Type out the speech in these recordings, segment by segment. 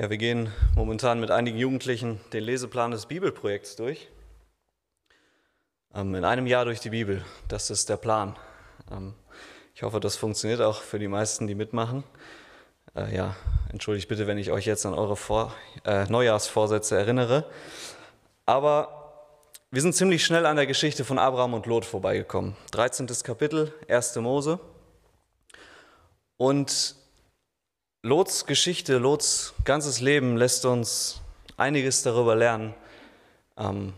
Ja, wir gehen momentan mit einigen Jugendlichen den Leseplan des Bibelprojekts durch. Ähm, in einem Jahr durch die Bibel, das ist der Plan. Ähm, ich hoffe, das funktioniert auch für die meisten, die mitmachen. Äh, ja, entschuldigt bitte, wenn ich euch jetzt an eure Vor äh, Neujahrsvorsätze erinnere. Aber wir sind ziemlich schnell an der Geschichte von Abraham und Lot vorbeigekommen. 13. Kapitel, 1. Mose. Und Lots Geschichte, Lots ganzes Leben lässt uns einiges darüber lernen, ähm,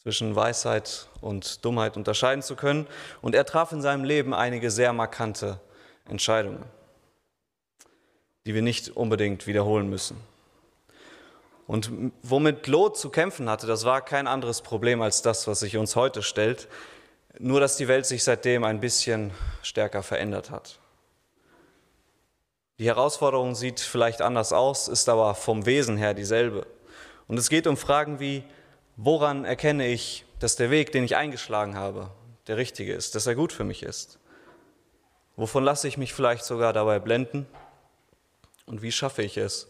zwischen Weisheit und Dummheit unterscheiden zu können. Und er traf in seinem Leben einige sehr markante Entscheidungen, die wir nicht unbedingt wiederholen müssen. Und womit Lot zu kämpfen hatte, das war kein anderes Problem als das, was sich uns heute stellt, nur dass die Welt sich seitdem ein bisschen stärker verändert hat. Die Herausforderung sieht vielleicht anders aus, ist aber vom Wesen her dieselbe. Und es geht um Fragen wie, woran erkenne ich, dass der Weg, den ich eingeschlagen habe, der richtige ist, dass er gut für mich ist? Wovon lasse ich mich vielleicht sogar dabei blenden? Und wie schaffe ich es,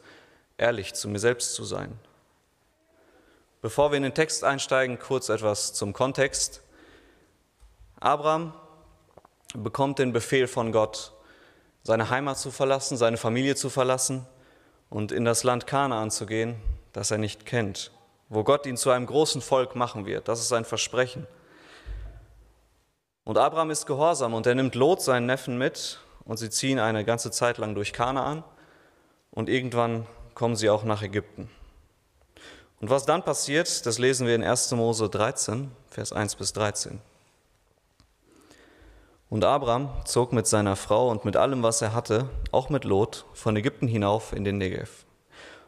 ehrlich zu mir selbst zu sein? Bevor wir in den Text einsteigen, kurz etwas zum Kontext. Abraham bekommt den Befehl von Gott, seine Heimat zu verlassen, seine Familie zu verlassen und in das Land Kanaan zu gehen, das er nicht kennt, wo Gott ihn zu einem großen Volk machen wird. Das ist sein Versprechen. Und Abraham ist gehorsam und er nimmt Lot, seinen Neffen, mit und sie ziehen eine ganze Zeit lang durch Kanaan und irgendwann kommen sie auch nach Ägypten. Und was dann passiert, das lesen wir in 1. Mose 13, Vers 1 bis 13. Und Abraham zog mit seiner Frau und mit allem, was er hatte, auch mit Lot, von Ägypten hinauf in den Negev.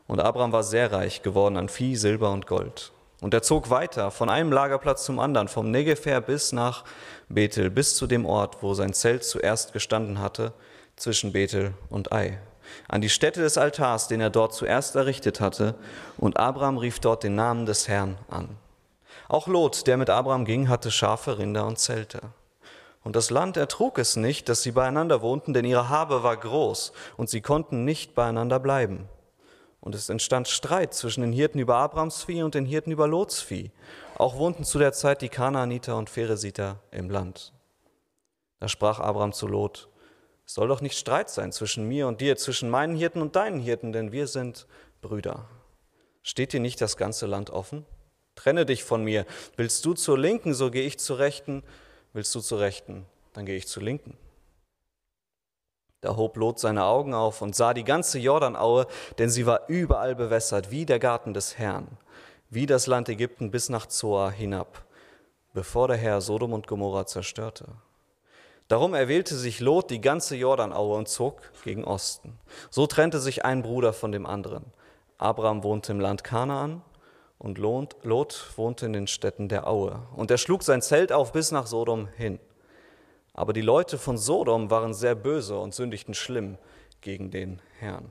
Und Abraham war sehr reich geworden an Vieh, Silber und Gold. Und er zog weiter von einem Lagerplatz zum anderen, vom Negev her bis nach Bethel, bis zu dem Ort, wo sein Zelt zuerst gestanden hatte, zwischen Bethel und Ai, an die Stätte des Altars, den er dort zuerst errichtet hatte. Und Abraham rief dort den Namen des Herrn an. Auch Lot, der mit Abraham ging, hatte Schafe, Rinder und Zelte. Und das Land ertrug es nicht, dass sie beieinander wohnten, denn ihre Habe war groß und sie konnten nicht beieinander bleiben. Und es entstand Streit zwischen den Hirten über Abrams Vieh und den Hirten über Lots Vieh. Auch wohnten zu der Zeit die Kanaaniter und Pheresiter im Land. Da sprach Abraham zu Lot, es soll doch nicht Streit sein zwischen mir und dir, zwischen meinen Hirten und deinen Hirten, denn wir sind Brüder. Steht dir nicht das ganze Land offen? Trenne dich von mir. Willst du zur Linken, so gehe ich zur Rechten. Willst du zur Rechten, dann gehe ich zur Linken. Da hob Lot seine Augen auf und sah die ganze Jordanaue, denn sie war überall bewässert, wie der Garten des Herrn, wie das Land Ägypten bis nach Zoar hinab, bevor der Herr Sodom und Gomorra zerstörte. Darum erwählte sich Lot die ganze Jordanaue und zog gegen Osten. So trennte sich ein Bruder von dem anderen. Abraham wohnte im Land Kanaan und Lot wohnte in den Städten der Aue. Und er schlug sein Zelt auf bis nach Sodom hin. Aber die Leute von Sodom waren sehr böse und sündigten schlimm gegen den Herrn.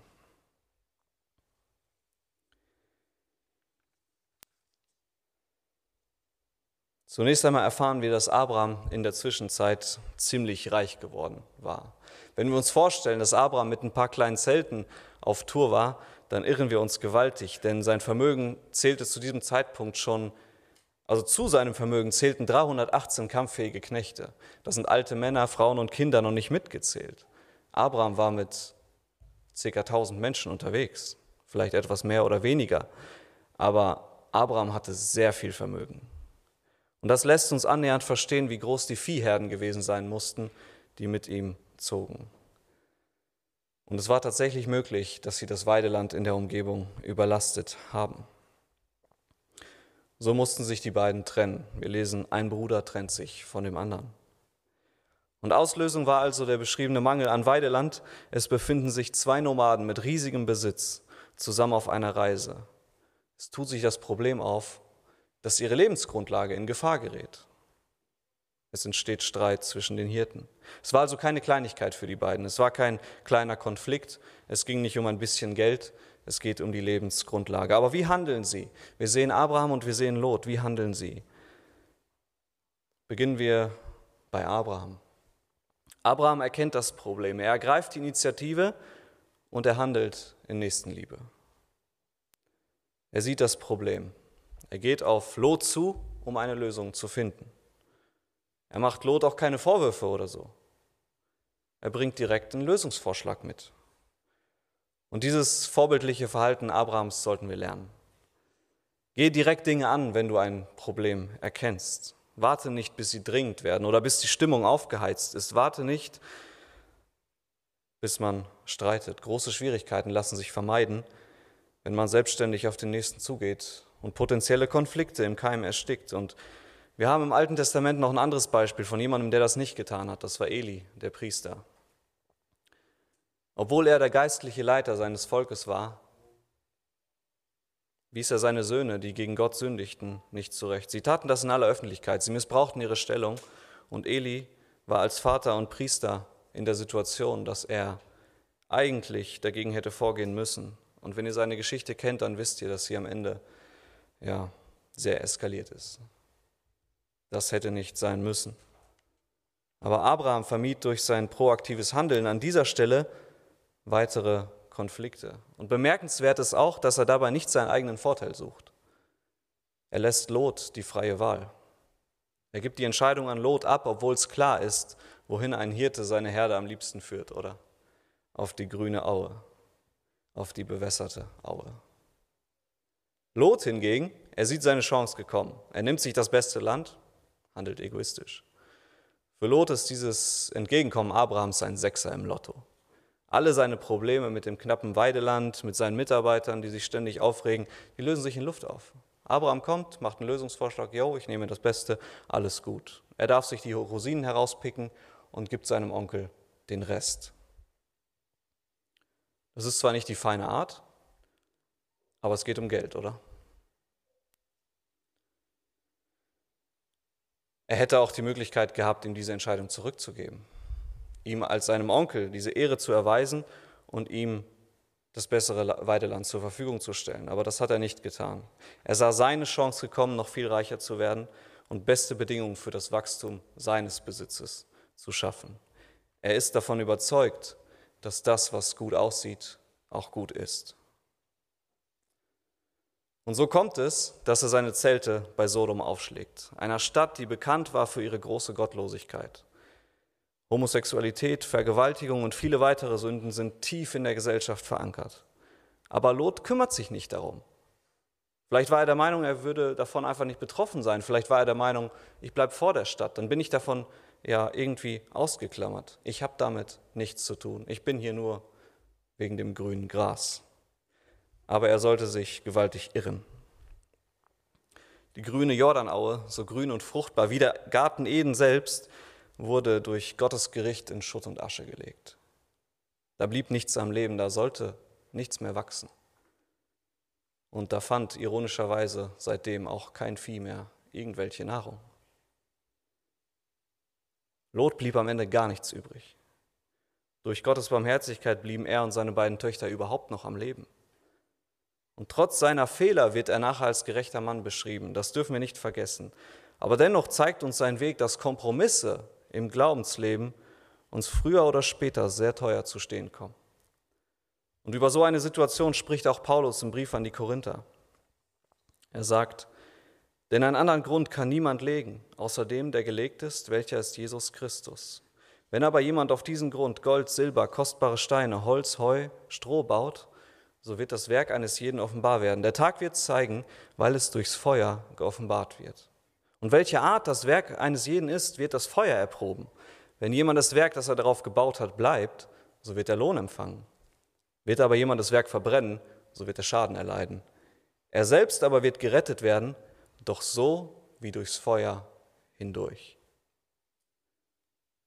Zunächst einmal erfahren wir, dass Abraham in der Zwischenzeit ziemlich reich geworden war. Wenn wir uns vorstellen, dass Abraham mit ein paar kleinen Zelten auf Tour war, dann irren wir uns gewaltig, denn sein Vermögen zählte zu diesem Zeitpunkt schon, also zu seinem Vermögen zählten 318 kampffähige Knechte. Das sind alte Männer, Frauen und Kinder noch nicht mitgezählt. Abraham war mit ca. 1000 Menschen unterwegs, vielleicht etwas mehr oder weniger, aber Abraham hatte sehr viel Vermögen. Und das lässt uns annähernd verstehen, wie groß die Viehherden gewesen sein mussten, die mit ihm zogen. Und es war tatsächlich möglich, dass sie das Weideland in der Umgebung überlastet haben. So mussten sich die beiden trennen. Wir lesen, ein Bruder trennt sich von dem anderen. Und Auslösung war also der beschriebene Mangel an Weideland. Es befinden sich zwei Nomaden mit riesigem Besitz zusammen auf einer Reise. Es tut sich das Problem auf, dass ihre Lebensgrundlage in Gefahr gerät. Es entsteht Streit zwischen den Hirten. Es war also keine Kleinigkeit für die beiden. Es war kein kleiner Konflikt. Es ging nicht um ein bisschen Geld. Es geht um die Lebensgrundlage. Aber wie handeln sie? Wir sehen Abraham und wir sehen Lot. Wie handeln sie? Beginnen wir bei Abraham. Abraham erkennt das Problem. Er ergreift die Initiative und er handelt in Nächstenliebe. Er sieht das Problem. Er geht auf Lot zu, um eine Lösung zu finden. Er macht Lot auch keine Vorwürfe oder so. Er bringt direkt einen Lösungsvorschlag mit. Und dieses vorbildliche Verhalten Abrahams sollten wir lernen. Geh direkt Dinge an, wenn du ein Problem erkennst. Warte nicht, bis sie dringend werden oder bis die Stimmung aufgeheizt ist. Warte nicht, bis man streitet. Große Schwierigkeiten lassen sich vermeiden, wenn man selbstständig auf den Nächsten zugeht und potenzielle Konflikte im Keim erstickt. Und wir haben im Alten Testament noch ein anderes Beispiel von jemandem, der das nicht getan hat. Das war Eli, der Priester. Obwohl er der geistliche Leiter seines Volkes war, wies er seine Söhne, die gegen Gott sündigten, nicht zurecht. Sie taten das in aller Öffentlichkeit. Sie missbrauchten ihre Stellung. Und Eli war als Vater und Priester in der Situation, dass er eigentlich dagegen hätte vorgehen müssen. Und wenn ihr seine Geschichte kennt, dann wisst ihr, dass sie am Ende ja, sehr eskaliert ist. Das hätte nicht sein müssen. Aber Abraham vermied durch sein proaktives Handeln an dieser Stelle weitere Konflikte. Und bemerkenswert ist auch, dass er dabei nicht seinen eigenen Vorteil sucht. Er lässt Lot die freie Wahl. Er gibt die Entscheidung an Lot ab, obwohl es klar ist, wohin ein Hirte seine Herde am liebsten führt, oder? Auf die grüne Aue, auf die bewässerte Aue. Lot hingegen, er sieht seine Chance gekommen. Er nimmt sich das beste Land, handelt egoistisch. Für Lot ist dieses Entgegenkommen Abrahams ein Sechser im Lotto. Alle seine Probleme mit dem knappen Weideland, mit seinen Mitarbeitern, die sich ständig aufregen, die lösen sich in Luft auf. Abraham kommt, macht einen Lösungsvorschlag, yo, ich nehme das Beste, alles gut. Er darf sich die Rosinen herauspicken und gibt seinem Onkel den Rest. Das ist zwar nicht die feine Art, aber es geht um Geld, oder? Er hätte auch die Möglichkeit gehabt, ihm diese Entscheidung zurückzugeben ihm als seinem Onkel diese Ehre zu erweisen und ihm das bessere Weideland zur Verfügung zu stellen. Aber das hat er nicht getan. Er sah seine Chance gekommen, noch viel reicher zu werden und beste Bedingungen für das Wachstum seines Besitzes zu schaffen. Er ist davon überzeugt, dass das, was gut aussieht, auch gut ist. Und so kommt es, dass er seine Zelte bei Sodom aufschlägt, einer Stadt, die bekannt war für ihre große Gottlosigkeit. Homosexualität, Vergewaltigung und viele weitere Sünden sind tief in der Gesellschaft verankert. Aber Lot kümmert sich nicht darum. Vielleicht war er der Meinung, er würde davon einfach nicht betroffen sein. Vielleicht war er der Meinung, ich bleibe vor der Stadt. Dann bin ich davon ja irgendwie ausgeklammert. Ich habe damit nichts zu tun. Ich bin hier nur wegen dem grünen Gras. Aber er sollte sich gewaltig irren. Die grüne Jordanaue, so grün und fruchtbar wie der Garten Eden selbst, wurde durch Gottes Gericht in Schutt und Asche gelegt. Da blieb nichts am Leben, da sollte nichts mehr wachsen. Und da fand ironischerweise seitdem auch kein Vieh mehr irgendwelche Nahrung. Lot blieb am Ende gar nichts übrig. Durch Gottes Barmherzigkeit blieben er und seine beiden Töchter überhaupt noch am Leben. Und trotz seiner Fehler wird er nachher als gerechter Mann beschrieben. Das dürfen wir nicht vergessen. Aber dennoch zeigt uns sein Weg, dass Kompromisse im Glaubensleben uns früher oder später sehr teuer zu stehen kommen. Und über so eine Situation spricht auch Paulus im Brief an die Korinther. Er sagt, denn einen anderen Grund kann niemand legen, außer dem, der gelegt ist, welcher ist Jesus Christus. Wenn aber jemand auf diesen Grund Gold, Silber, kostbare Steine, Holz, Heu, Stroh baut, so wird das Werk eines jeden offenbar werden. Der Tag wird zeigen, weil es durchs Feuer geoffenbart wird. Und welche Art das Werk eines jeden ist, wird das Feuer erproben. Wenn jemand das Werk, das er darauf gebaut hat, bleibt, so wird er Lohn empfangen. Wird aber jemand das Werk verbrennen, so wird er Schaden erleiden. Er selbst aber wird gerettet werden, doch so wie durchs Feuer hindurch.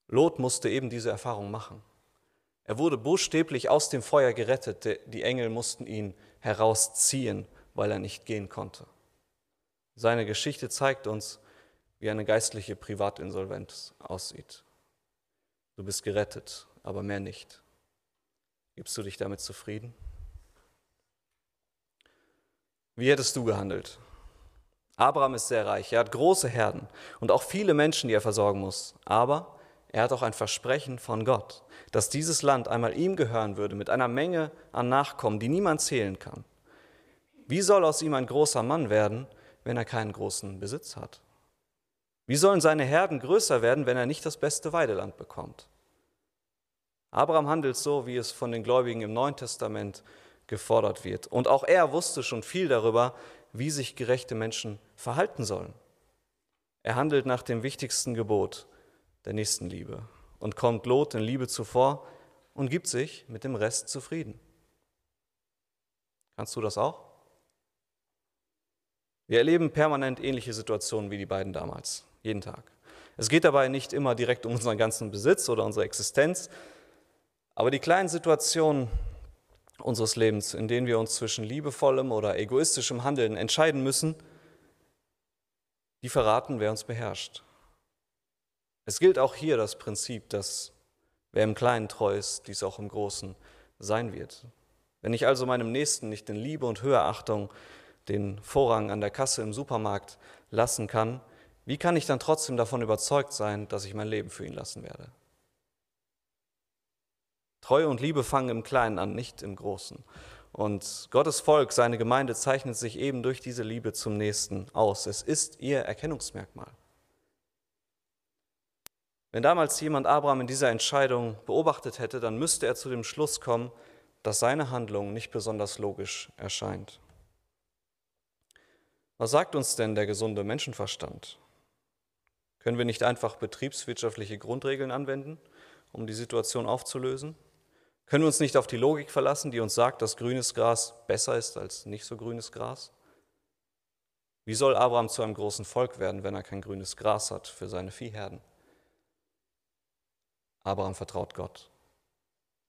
Lot musste eben diese Erfahrung machen. Er wurde buchstäblich aus dem Feuer gerettet. Die Engel mussten ihn herausziehen, weil er nicht gehen konnte. Seine Geschichte zeigt uns, wie eine geistliche Privatinsolvenz aussieht. Du bist gerettet, aber mehr nicht. Gibst du dich damit zufrieden? Wie hättest du gehandelt? Abraham ist sehr reich, er hat große Herden und auch viele Menschen, die er versorgen muss. Aber er hat auch ein Versprechen von Gott, dass dieses Land einmal ihm gehören würde, mit einer Menge an Nachkommen, die niemand zählen kann. Wie soll aus ihm ein großer Mann werden, wenn er keinen großen Besitz hat? Wie sollen seine Herden größer werden, wenn er nicht das beste Weideland bekommt? Abraham handelt so, wie es von den Gläubigen im Neuen Testament gefordert wird. Und auch er wusste schon viel darüber, wie sich gerechte Menschen verhalten sollen. Er handelt nach dem wichtigsten Gebot der Nächstenliebe und kommt Lot in Liebe zuvor und gibt sich mit dem Rest zufrieden. Kannst du das auch? Wir erleben permanent ähnliche Situationen wie die beiden damals, jeden Tag. Es geht dabei nicht immer direkt um unseren ganzen Besitz oder unsere Existenz, aber die kleinen Situationen unseres Lebens, in denen wir uns zwischen liebevollem oder egoistischem Handeln entscheiden müssen, die verraten, wer uns beherrscht. Es gilt auch hier das Prinzip, dass wer im Kleinen treu ist, dies auch im Großen sein wird. Wenn ich also meinem Nächsten nicht in Liebe und Höherachtung den Vorrang an der Kasse im Supermarkt lassen kann, wie kann ich dann trotzdem davon überzeugt sein, dass ich mein Leben für ihn lassen werde? Treue und Liebe fangen im Kleinen an, nicht im Großen. Und Gottes Volk, seine Gemeinde, zeichnet sich eben durch diese Liebe zum Nächsten aus. Es ist ihr Erkennungsmerkmal. Wenn damals jemand Abraham in dieser Entscheidung beobachtet hätte, dann müsste er zu dem Schluss kommen, dass seine Handlung nicht besonders logisch erscheint. Was sagt uns denn der gesunde Menschenverstand? Können wir nicht einfach betriebswirtschaftliche Grundregeln anwenden, um die Situation aufzulösen? Können wir uns nicht auf die Logik verlassen, die uns sagt, dass grünes Gras besser ist als nicht so grünes Gras? Wie soll Abraham zu einem großen Volk werden, wenn er kein grünes Gras hat für seine Viehherden? Abraham vertraut Gott.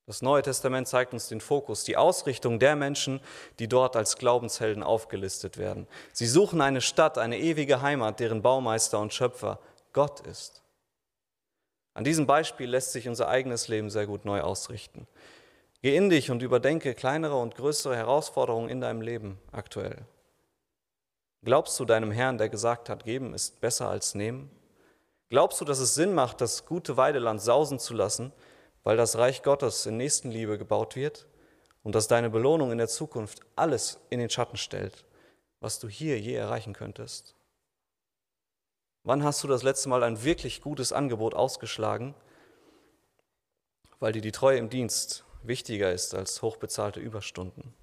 Das Neue Testament zeigt uns den Fokus, die Ausrichtung der Menschen, die dort als Glaubenshelden aufgelistet werden. Sie suchen eine Stadt, eine ewige Heimat, deren Baumeister und Schöpfer Gott ist. An diesem Beispiel lässt sich unser eigenes Leben sehr gut neu ausrichten. Geh in dich und überdenke kleinere und größere Herausforderungen in deinem Leben aktuell. Glaubst du deinem Herrn, der gesagt hat, geben ist besser als nehmen? Glaubst du, dass es Sinn macht, das gute Weideland sausen zu lassen, weil das Reich Gottes in Nächstenliebe gebaut wird und dass deine Belohnung in der Zukunft alles in den Schatten stellt, was du hier je erreichen könntest? Wann hast du das letzte Mal ein wirklich gutes Angebot ausgeschlagen, weil dir die Treue im Dienst wichtiger ist als hochbezahlte Überstunden?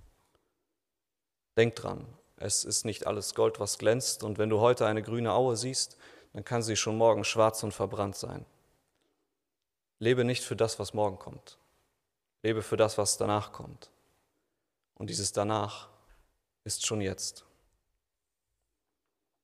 Denk dran, es ist nicht alles Gold, was glänzt, und wenn du heute eine grüne Aue siehst, dann kann sie schon morgen schwarz und verbrannt sein. Lebe nicht für das, was morgen kommt. Lebe für das, was danach kommt. Und dieses danach ist schon jetzt.